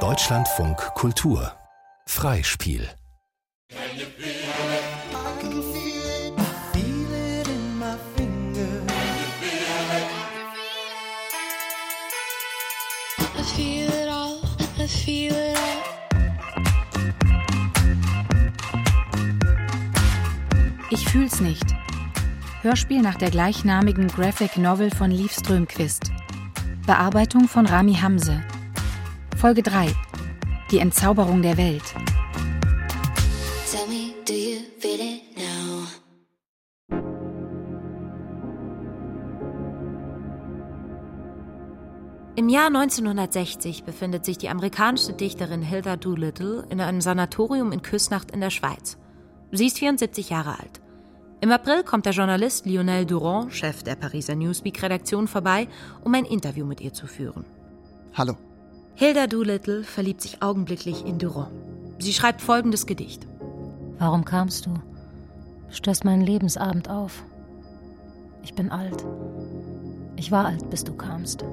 Deutschlandfunk Kultur Freispiel Ich fühl's nicht. Hörspiel nach der gleichnamigen Graphic Novel von Liv Strömquist. Bearbeitung von Rami Hamse. Folge 3. Die Entzauberung der Welt. Im Jahr 1960 befindet sich die amerikanische Dichterin Hilda Doolittle in einem Sanatorium in Küsnacht in der Schweiz. Sie ist 74 Jahre alt. Im April kommt der Journalist Lionel Durand, Chef der Pariser Newsweek-Redaktion, vorbei, um ein Interview mit ihr zu führen. Hallo. Hilda Doolittle verliebt sich augenblicklich in Durand. Sie schreibt folgendes Gedicht. Warum kamst du? Stößt meinen Lebensabend auf. Ich bin alt. Ich war alt, bis du kamst.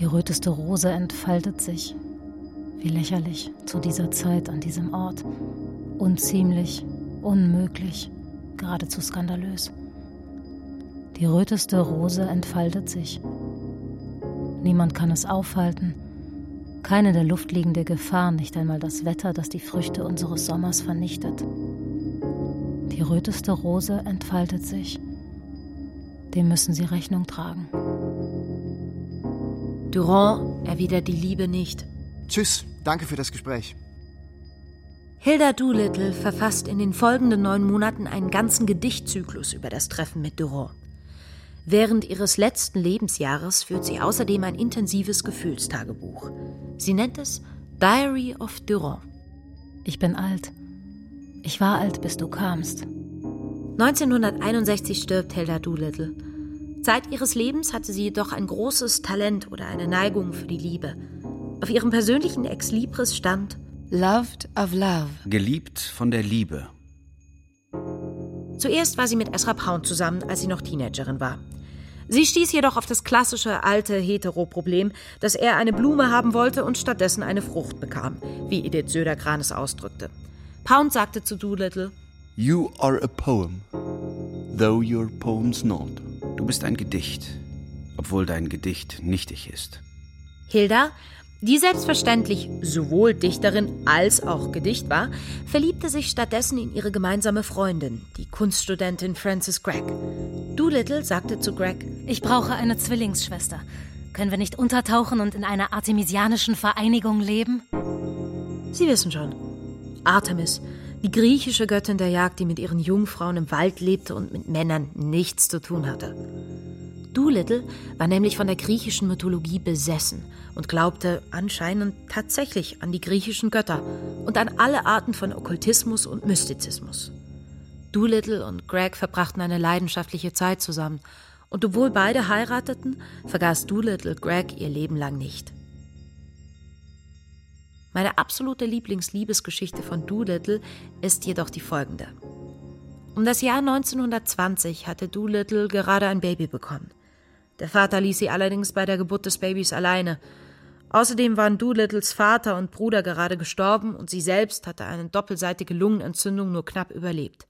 Die röteste Rose entfaltet sich. Wie lächerlich zu dieser Zeit an diesem Ort. Unziemlich, Unmöglich, geradezu skandalös. Die röteste Rose entfaltet sich. Niemand kann es aufhalten. Keine der Luft liegende Gefahr, nicht einmal das Wetter, das die Früchte unseres Sommers vernichtet. Die röteste Rose entfaltet sich. Dem müssen sie Rechnung tragen. Durand erwidert die Liebe nicht. Tschüss, danke für das Gespräch. Hilda Doolittle verfasst in den folgenden neun Monaten einen ganzen Gedichtzyklus über das Treffen mit Durand. Während ihres letzten Lebensjahres führt sie außerdem ein intensives Gefühlstagebuch. Sie nennt es Diary of Durand. Ich bin alt. Ich war alt, bis du kamst. 1961 stirbt Hilda Doolittle. Zeit ihres Lebens hatte sie jedoch ein großes Talent oder eine Neigung für die Liebe. Auf ihrem persönlichen Ex-Libris stand Loved of Love. Geliebt von der Liebe. Zuerst war sie mit Ezra Pound zusammen, als sie noch Teenagerin war. Sie stieß jedoch auf das klassische alte Hetero-Problem, dass er eine Blume haben wollte und stattdessen eine Frucht bekam, wie Edith Södergran es ausdrückte. Pound sagte zu Doolittle: You are a poem, though your poem's not. Du bist ein Gedicht, obwohl dein Gedicht nichtig ist. Hilda die selbstverständlich sowohl Dichterin als auch Gedicht war, verliebte sich stattdessen in ihre gemeinsame Freundin, die Kunststudentin Frances Gregg. Doolittle sagte zu Gregg: Ich brauche eine Zwillingsschwester. Können wir nicht untertauchen und in einer artemisianischen Vereinigung leben? Sie wissen schon. Artemis, die griechische Göttin der Jagd, die mit ihren Jungfrauen im Wald lebte und mit Männern nichts zu tun hatte. Doolittle war nämlich von der griechischen Mythologie besessen und glaubte anscheinend tatsächlich an die griechischen Götter und an alle Arten von Okkultismus und Mystizismus. Doolittle und Greg verbrachten eine leidenschaftliche Zeit zusammen, und obwohl beide heirateten, vergaß Doolittle Greg ihr Leben lang nicht. Meine absolute Lieblingsliebesgeschichte von Doolittle ist jedoch die folgende. Um das Jahr 1920 hatte Doolittle gerade ein Baby bekommen. Der Vater ließ sie allerdings bei der Geburt des Babys alleine. Außerdem waren Doolittles Vater und Bruder gerade gestorben und sie selbst hatte eine doppelseitige Lungenentzündung nur knapp überlebt.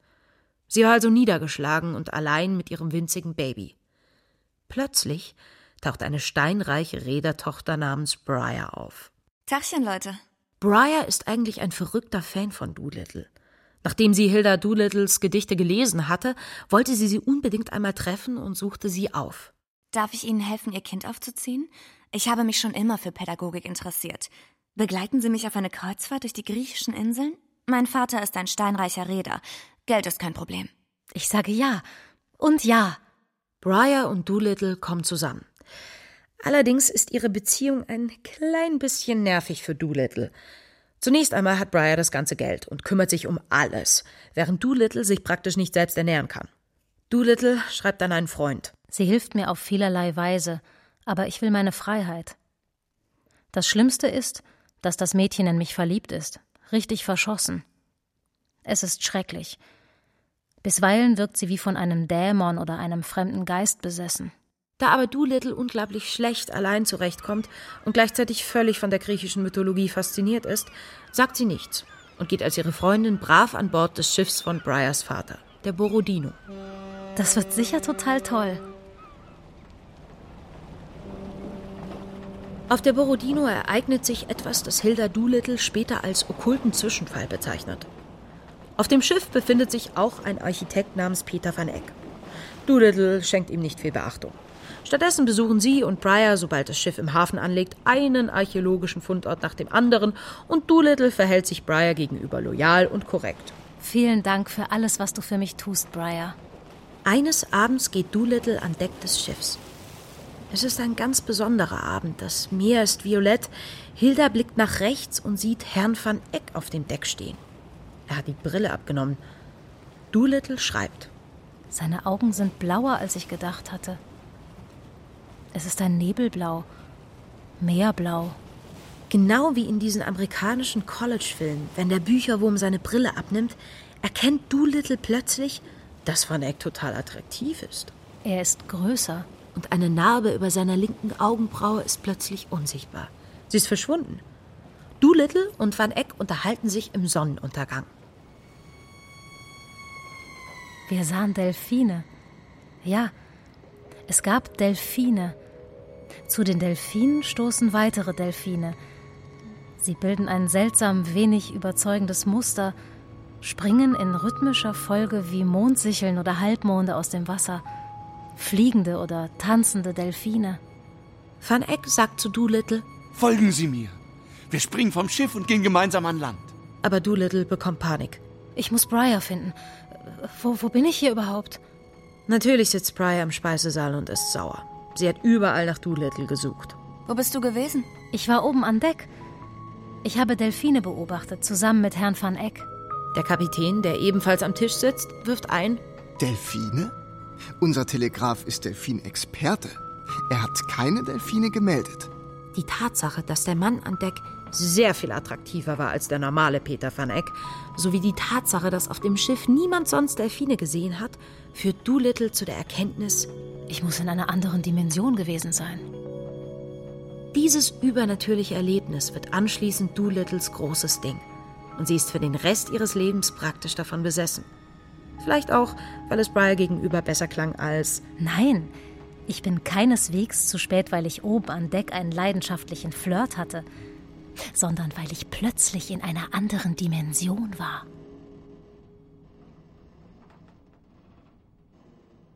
Sie war also niedergeschlagen und allein mit ihrem winzigen Baby. Plötzlich taucht eine steinreiche Reedertochter namens Briar auf. Tachchen, Leute. Briar ist eigentlich ein verrückter Fan von Doolittle. Nachdem sie Hilda Doolittles Gedichte gelesen hatte, wollte sie sie unbedingt einmal treffen und suchte sie auf. Darf ich Ihnen helfen, Ihr Kind aufzuziehen? Ich habe mich schon immer für Pädagogik interessiert. Begleiten Sie mich auf eine Kreuzfahrt durch die griechischen Inseln? Mein Vater ist ein steinreicher Reeder. Geld ist kein Problem. Ich sage ja. Und ja. Briar und Doolittle kommen zusammen. Allerdings ist ihre Beziehung ein klein bisschen nervig für Doolittle. Zunächst einmal hat Briar das ganze Geld und kümmert sich um alles, während Doolittle sich praktisch nicht selbst ernähren kann. Doolittle schreibt an einen Freund. Sie hilft mir auf vielerlei Weise, aber ich will meine Freiheit. Das Schlimmste ist, dass das Mädchen in mich verliebt ist, richtig verschossen. Es ist schrecklich. Bisweilen wirkt sie wie von einem Dämon oder einem fremden Geist besessen. Da aber Doolittle unglaublich schlecht allein zurechtkommt und gleichzeitig völlig von der griechischen Mythologie fasziniert ist, sagt sie nichts und geht als ihre Freundin brav an Bord des Schiffs von Briars Vater, der Borodino. Das wird sicher total toll. Auf der Borodino ereignet sich etwas, das Hilda Doolittle später als okkulten Zwischenfall bezeichnet. Auf dem Schiff befindet sich auch ein Architekt namens Peter van Eck. Doolittle schenkt ihm nicht viel Beachtung. Stattdessen besuchen sie und Briar, sobald das Schiff im Hafen anlegt, einen archäologischen Fundort nach dem anderen und Doolittle verhält sich Briar gegenüber loyal und korrekt. Vielen Dank für alles, was du für mich tust, Briar. Eines Abends geht Doolittle an Deck des Schiffs. Es ist ein ganz besonderer Abend. Das Meer ist violett. Hilda blickt nach rechts und sieht Herrn van Eck auf dem Deck stehen. Er hat die Brille abgenommen. Doolittle schreibt. Seine Augen sind blauer, als ich gedacht hatte. Es ist ein Nebelblau. Meerblau. Genau wie in diesen amerikanischen College-Filmen, wenn der Bücherwurm seine Brille abnimmt, erkennt Doolittle plötzlich, dass Van Eck total attraktiv ist. Er ist größer. Und eine Narbe über seiner linken Augenbraue ist plötzlich unsichtbar. Sie ist verschwunden. Doolittle und Van Eck unterhalten sich im Sonnenuntergang. Wir sahen Delfine. Ja, es gab Delfine. Zu den Delfinen stoßen weitere Delfine. Sie bilden ein seltsam wenig überzeugendes Muster, springen in rhythmischer Folge wie Mondsicheln oder Halbmonde aus dem Wasser, fliegende oder tanzende Delfine. Van Eck sagt zu Doolittle: Folgen Sie mir. Wir springen vom Schiff und gehen gemeinsam an Land. Aber Doolittle bekommt Panik. Ich muss Briar finden. Wo, wo bin ich hier überhaupt? Natürlich sitzt Briar im Speisesaal und ist sauer. Sie hat überall nach Doolittle gesucht. Wo bist du gewesen? Ich war oben an Deck. Ich habe Delfine beobachtet, zusammen mit Herrn van Eck. Der Kapitän, der ebenfalls am Tisch sitzt, wirft ein. Delfine? Unser Telegraph ist Delfinexperte. Er hat keine Delfine gemeldet. Die Tatsache, dass der Mann an Deck sehr viel attraktiver war als der normale Peter van Eck, sowie die Tatsache, dass auf dem Schiff niemand sonst Delfine gesehen hat, führt Doolittle zu der Erkenntnis, ich muss in einer anderen Dimension gewesen sein. Dieses übernatürliche Erlebnis wird anschließend Doolittles großes Ding. Und sie ist für den Rest ihres Lebens praktisch davon besessen. Vielleicht auch, weil es Briar gegenüber besser klang als Nein, ich bin keineswegs zu spät, weil ich oben an Deck einen leidenschaftlichen Flirt hatte, sondern weil ich plötzlich in einer anderen Dimension war.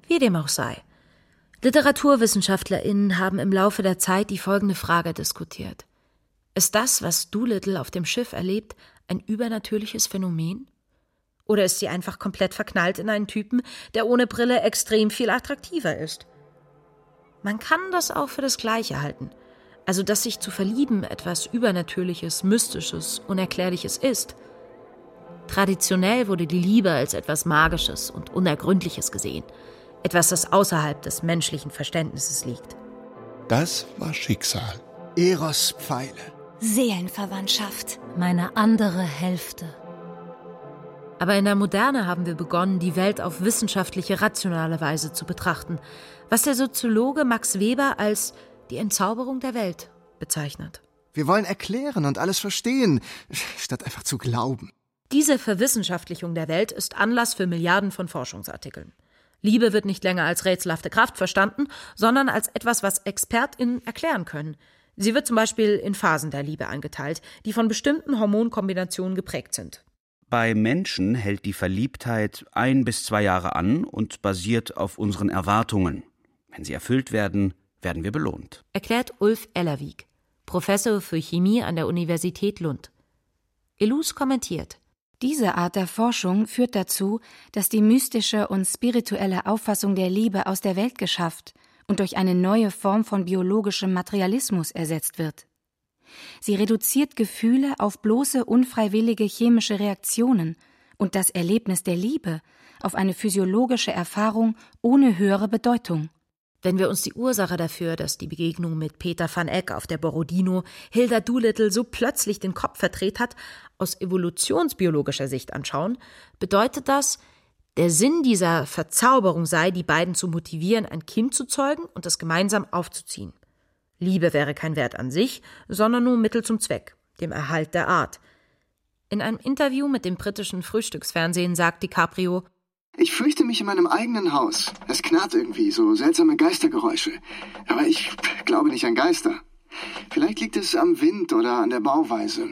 Wie dem auch sei. LiteraturwissenschaftlerInnen haben im Laufe der Zeit die folgende Frage diskutiert. Ist das, was Doolittle auf dem Schiff erlebt, ein übernatürliches Phänomen? Oder ist sie einfach komplett verknallt in einen Typen, der ohne Brille extrem viel attraktiver ist? Man kann das auch für das Gleiche halten. Also, dass sich zu verlieben etwas Übernatürliches, Mystisches, Unerklärliches ist. Traditionell wurde die Liebe als etwas Magisches und Unergründliches gesehen. Etwas, das außerhalb des menschlichen Verständnisses liegt. Das war Schicksal. Eros-Pfeile. Seelenverwandtschaft. Meine andere Hälfte. Aber in der Moderne haben wir begonnen, die Welt auf wissenschaftliche, rationale Weise zu betrachten, was der Soziologe Max Weber als die Entzauberung der Welt bezeichnet. Wir wollen erklären und alles verstehen, statt einfach zu glauben. Diese Verwissenschaftlichung der Welt ist Anlass für Milliarden von Forschungsartikeln. Liebe wird nicht länger als rätselhafte Kraft verstanden, sondern als etwas, was ExpertInnen erklären können. Sie wird zum Beispiel in Phasen der Liebe eingeteilt, die von bestimmten Hormonkombinationen geprägt sind. Bei Menschen hält die Verliebtheit ein bis zwei Jahre an und basiert auf unseren Erwartungen. Wenn sie erfüllt werden, werden wir belohnt. Erklärt Ulf Ellerwig, Professor für Chemie an der Universität Lund. Elus kommentiert. Diese Art der Forschung führt dazu, dass die mystische und spirituelle Auffassung der Liebe aus der Welt geschafft und durch eine neue Form von biologischem Materialismus ersetzt wird. Sie reduziert Gefühle auf bloße unfreiwillige chemische Reaktionen und das Erlebnis der Liebe auf eine physiologische Erfahrung ohne höhere Bedeutung. Wenn wir uns die Ursache dafür, dass die Begegnung mit Peter van Eck auf der Borodino Hilda Doolittle so plötzlich den Kopf verdreht hat, aus evolutionsbiologischer Sicht anschauen, bedeutet das, Der Sinn dieser Verzauberung sei, die beiden zu motivieren, ein Kind zu zeugen und es gemeinsam aufzuziehen. Liebe wäre kein Wert an sich, sondern nur Mittel zum Zweck, dem Erhalt der Art. In einem Interview mit dem britischen Frühstücksfernsehen sagt DiCaprio, ich fürchte mich in meinem eigenen Haus. Es knarrt irgendwie, so seltsame Geistergeräusche. Aber ich glaube nicht an Geister. Vielleicht liegt es am Wind oder an der Bauweise.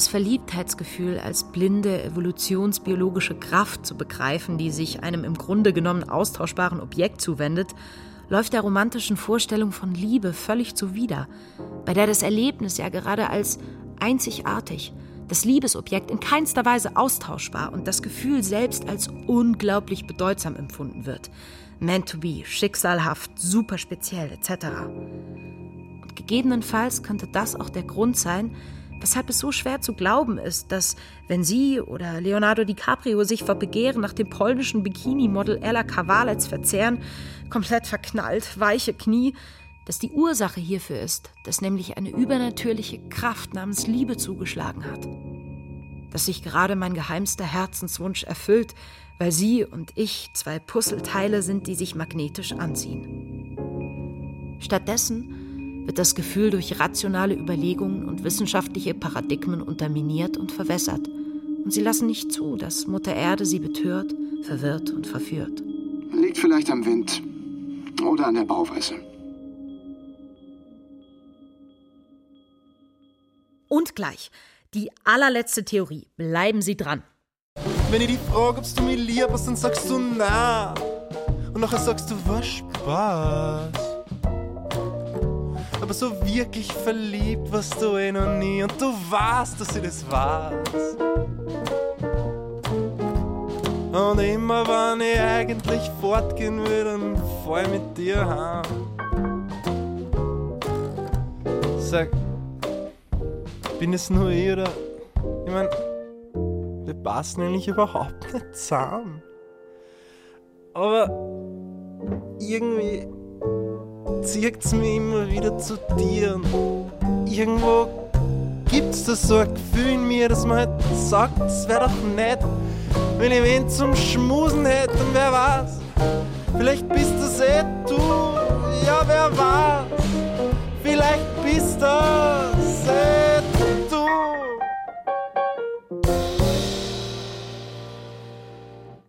Das Verliebtheitsgefühl als blinde evolutionsbiologische Kraft zu begreifen, die sich einem im Grunde genommen austauschbaren Objekt zuwendet, läuft der romantischen Vorstellung von Liebe völlig zuwider, bei der das Erlebnis ja gerade als einzigartig, das Liebesobjekt in keinster Weise austauschbar und das Gefühl selbst als unglaublich bedeutsam empfunden wird. Meant to be, schicksalhaft, super speziell etc. Und gegebenenfalls könnte das auch der Grund sein, weshalb es so schwer zu glauben ist, dass, wenn sie oder Leonardo DiCaprio sich vor Begehren nach dem polnischen Bikini-Model Ella Kawalec verzehren, komplett verknallt, weiche Knie, dass die Ursache hierfür ist, dass nämlich eine übernatürliche Kraft namens Liebe zugeschlagen hat. Dass sich gerade mein geheimster Herzenswunsch erfüllt, weil sie und ich zwei Puzzleteile sind, die sich magnetisch anziehen. Stattdessen wird das Gefühl durch rationale Überlegungen und wissenschaftliche Paradigmen unterminiert und verwässert. Und sie lassen nicht zu, dass Mutter Erde sie betört, verwirrt und verführt. Liegt vielleicht am Wind oder an der Bauweise. Und gleich, die allerletzte Theorie. Bleiben Sie dran. Wenn ich die frage, ob du mir lieb hast, dann sagst du na. Und nachher sagst du, was Spaß. Aber so wirklich verliebt warst du eh noch nie und du weißt, dass ich das weiß. Und immer wenn ich eigentlich fortgehen will, dann fahr ich mit dir heim. Sag, bin es nur ich oder. Ich mein, wir passen eigentlich überhaupt nicht zusammen. Aber irgendwie zieht's mich immer wieder zu dir und irgendwo gibt's da so ein Gefühl in mir, dass man halt sagt, es wäre doch nett, wenn ich wen zum Schmusen hätte und wer weiß, vielleicht bist das eh du, ja wer weiß, vielleicht bist das eh du.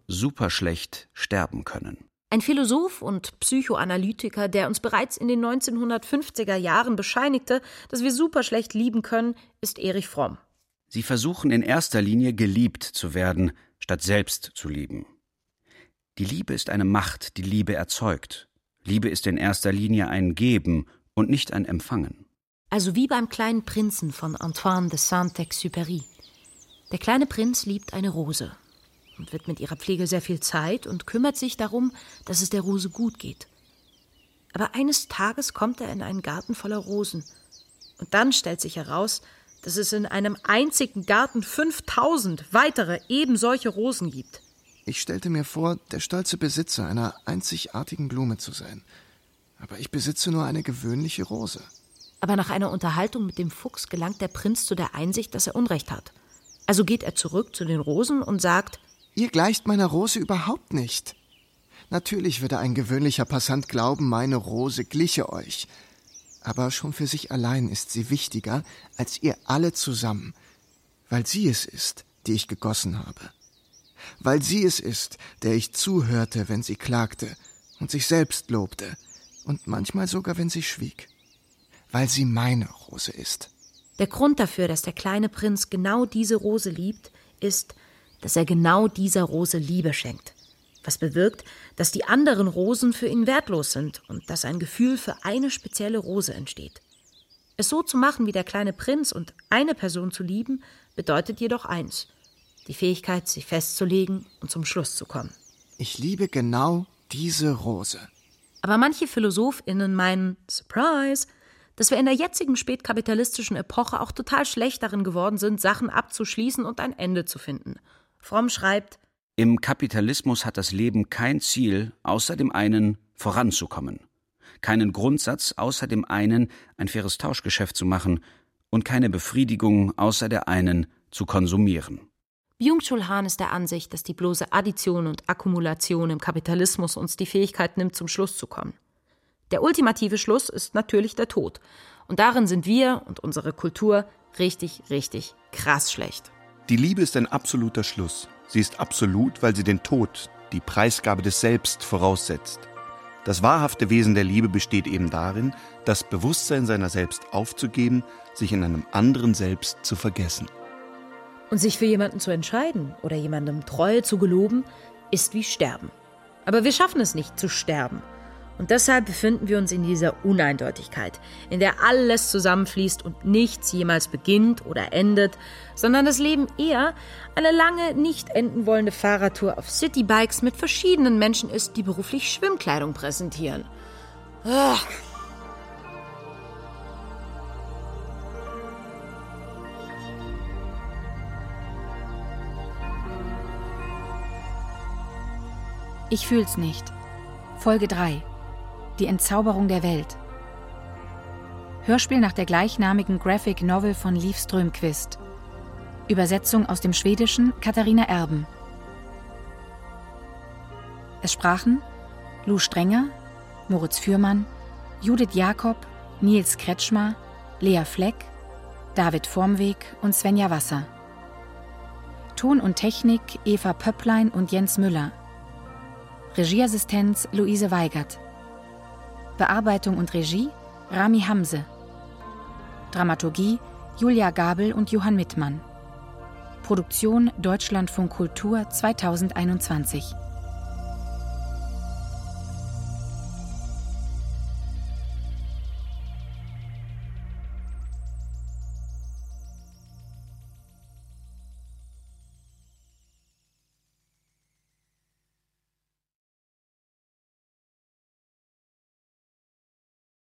Super schlecht sterben können. Ein Philosoph und Psychoanalytiker, der uns bereits in den 1950er Jahren bescheinigte, dass wir super schlecht lieben können, ist Erich Fromm. Sie versuchen in erster Linie geliebt zu werden, statt selbst zu lieben. Die Liebe ist eine Macht, die Liebe erzeugt. Liebe ist in erster Linie ein Geben und nicht ein Empfangen. Also wie beim kleinen Prinzen von Antoine de Saint-Exupéry. Der kleine Prinz liebt eine Rose und widmet ihrer Pflege sehr viel Zeit und kümmert sich darum, dass es der Rose gut geht. Aber eines Tages kommt er in einen Garten voller Rosen. Und dann stellt sich heraus, dass es in einem einzigen Garten 5000 weitere eben solche Rosen gibt. Ich stellte mir vor, der stolze Besitzer einer einzigartigen Blume zu sein. Aber ich besitze nur eine gewöhnliche Rose. Aber nach einer Unterhaltung mit dem Fuchs gelangt der Prinz zu der Einsicht, dass er Unrecht hat. Also geht er zurück zu den Rosen und sagt, Ihr gleicht meiner Rose überhaupt nicht. Natürlich würde ein gewöhnlicher Passant glauben, meine Rose gliche euch. Aber schon für sich allein ist sie wichtiger als ihr alle zusammen, weil sie es ist, die ich gegossen habe. Weil sie es ist, der ich zuhörte, wenn sie klagte und sich selbst lobte und manchmal sogar, wenn sie schwieg. Weil sie meine Rose ist. Der Grund dafür, dass der kleine Prinz genau diese Rose liebt, ist, dass er genau dieser Rose Liebe schenkt, was bewirkt, dass die anderen Rosen für ihn wertlos sind und dass ein Gefühl für eine spezielle Rose entsteht. Es so zu machen wie der kleine Prinz und eine Person zu lieben, bedeutet jedoch eins die Fähigkeit, sie festzulegen und zum Schluss zu kommen. Ich liebe genau diese Rose. Aber manche PhilosophInnen meinen, Surprise, dass wir in der jetzigen spätkapitalistischen Epoche auch total schlecht darin geworden sind, Sachen abzuschließen und ein Ende zu finden. Fromm schreibt, Im Kapitalismus hat das Leben kein Ziel, außer dem einen voranzukommen, keinen Grundsatz, außer dem einen ein faires Tauschgeschäft zu machen und keine Befriedigung, außer der einen zu konsumieren. Byung-Chul Han ist der Ansicht, dass die bloße Addition und Akkumulation im Kapitalismus uns die Fähigkeit nimmt, zum Schluss zu kommen. Der ultimative Schluss ist natürlich der Tod. Und darin sind wir und unsere Kultur richtig, richtig krass schlecht. Die Liebe ist ein absoluter Schluss. Sie ist absolut, weil sie den Tod, die Preisgabe des Selbst voraussetzt. Das wahrhafte Wesen der Liebe besteht eben darin, das Bewusstsein seiner selbst aufzugeben, sich in einem anderen Selbst zu vergessen. Und sich für jemanden zu entscheiden oder jemandem Treue zu geloben, ist wie Sterben. Aber wir schaffen es nicht zu sterben. Und deshalb befinden wir uns in dieser Uneindeutigkeit, in der alles zusammenfließt und nichts jemals beginnt oder endet, sondern das Leben eher eine lange, nicht enden wollende Fahrradtour auf Citybikes mit verschiedenen Menschen ist, die beruflich Schwimmkleidung präsentieren. Ugh. Ich fühl's nicht. Folge 3. Die Entzauberung der Welt. Hörspiel nach der gleichnamigen Graphic Novel von Liv Strömquist. Übersetzung aus dem Schwedischen Katharina Erben. Es sprachen Lou Strenger, Moritz Fürmann, Judith Jakob, Nils Kretschmer, Lea Fleck, David Vormweg und Svenja Wasser. Ton und Technik Eva Pöpplein und Jens Müller. Regieassistenz Luise Weigert. Bearbeitung und Regie Rami Hamse. Dramaturgie Julia Gabel und Johann Mittmann. Produktion Deutschlandfunk Kultur 2021.